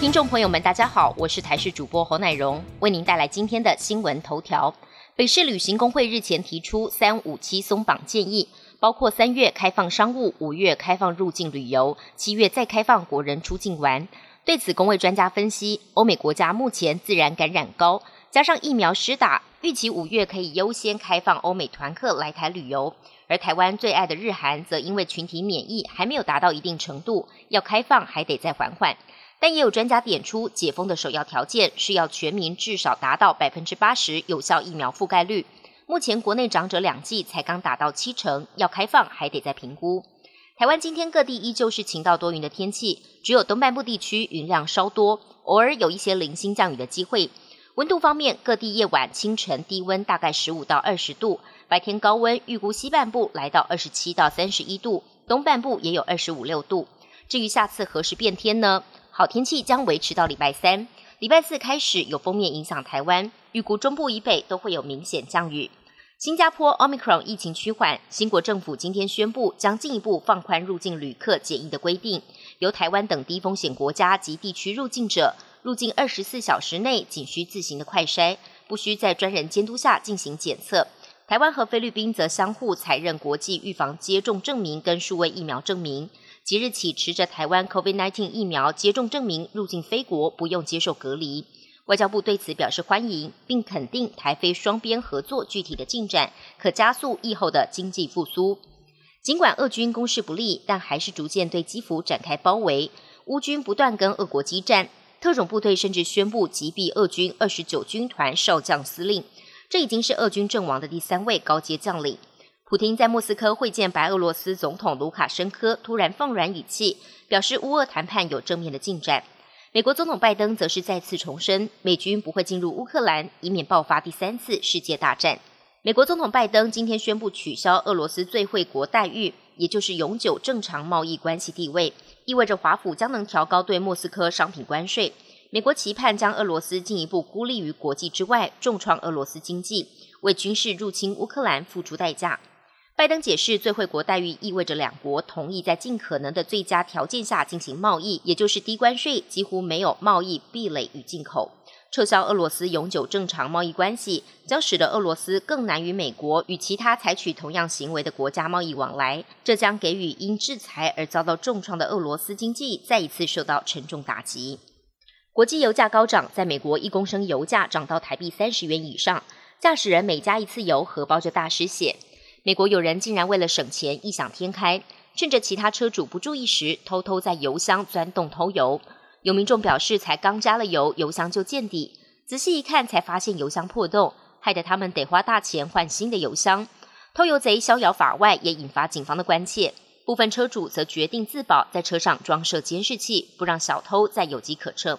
听众朋友们，大家好，我是台视主播侯乃荣，为您带来今天的新闻头条。北市旅行工会日前提出“三五七”松绑建议，包括三月开放商务，五月开放入境旅游，七月再开放国人出境玩。对此，工会专家分析，欧美国家目前自然感染高，加上疫苗施打，预期五月可以优先开放欧美团客来台旅游。而台湾最爱的日韩，则因为群体免疫还没有达到一定程度，要开放还得再缓缓。但也有专家点出，解封的首要条件是要全民至少达到百分之八十有效疫苗覆盖率。目前国内长者两剂才刚达到七成，要开放还得再评估。台湾今天各地依旧是晴到多云的天气，只有东半部地区云量稍多，偶尔有一些零星降雨的机会。温度方面，各地夜晚、清晨低温大概十五到二十度，白天高温预估西半部来到二十七到三十一度，东半部也有二十五六度。至于下次何时变天呢？好天气将维持到礼拜三，礼拜四开始有封面影响台湾，预估中部以北都会有明显降雨。新加坡 Omicron 疫情趋缓，新国政府今天宣布将进一步放宽入境旅客检疫的规定，由台湾等低风险国家及地区入境者，入境二十四小时内仅需自行的快筛，不需在专人监督下进行检测。台湾和菲律宾则相互采认国际预防接种证明跟数位疫苗证明。即日起，持着台湾 COVID-19 疫苗接种证明入境非国不用接受隔离。外交部对此表示欢迎，并肯定台非双边合作具体的进展，可加速疫后的经济复苏。尽管俄军攻势不利，但还是逐渐对基辅展开包围。乌军不断跟俄国激战，特种部队甚至宣布击毙俄军二十九军团少将司令。这已经是俄军阵亡的第三位高阶将领。普京在莫斯科会见白俄罗斯总统卢卡申科，突然放软语气，表示乌俄谈判有正面的进展。美国总统拜登则是再次重申，美军不会进入乌克兰，以免爆发第三次世界大战。美国总统拜登今天宣布取消俄罗斯最惠国待遇，也就是永久正常贸易关系地位，意味着华府将能调高对莫斯科商品关税。美国期盼将俄罗斯进一步孤立于国际之外，重创俄罗斯经济，为军事入侵乌克兰付出代价。拜登解释，最惠国待遇意味着两国同意在尽可能的最佳条件下进行贸易，也就是低关税，几乎没有贸易壁垒与进口。撤销俄罗斯永久正常贸易关系，将使得俄罗斯更难与美国与其他采取同样行为的国家贸易往来。这将给予因制裁而遭到重创的俄罗斯经济再一次受到沉重打击。国际油价高涨，在美国一公升油价涨到台币三十元以上，驾驶人每加一次油，荷包就大失血。美国有人竟然为了省钱异想天开，趁着其他车主不注意时，偷偷在油箱钻洞偷油。有民众表示，才刚加了油，油箱就见底，仔细一看才发现油箱破洞，害得他们得花大钱换新的油箱。偷油贼逍遥法外，也引发警方的关切。部分车主则决定自保，在车上装设监视器，不让小偷再有机可乘。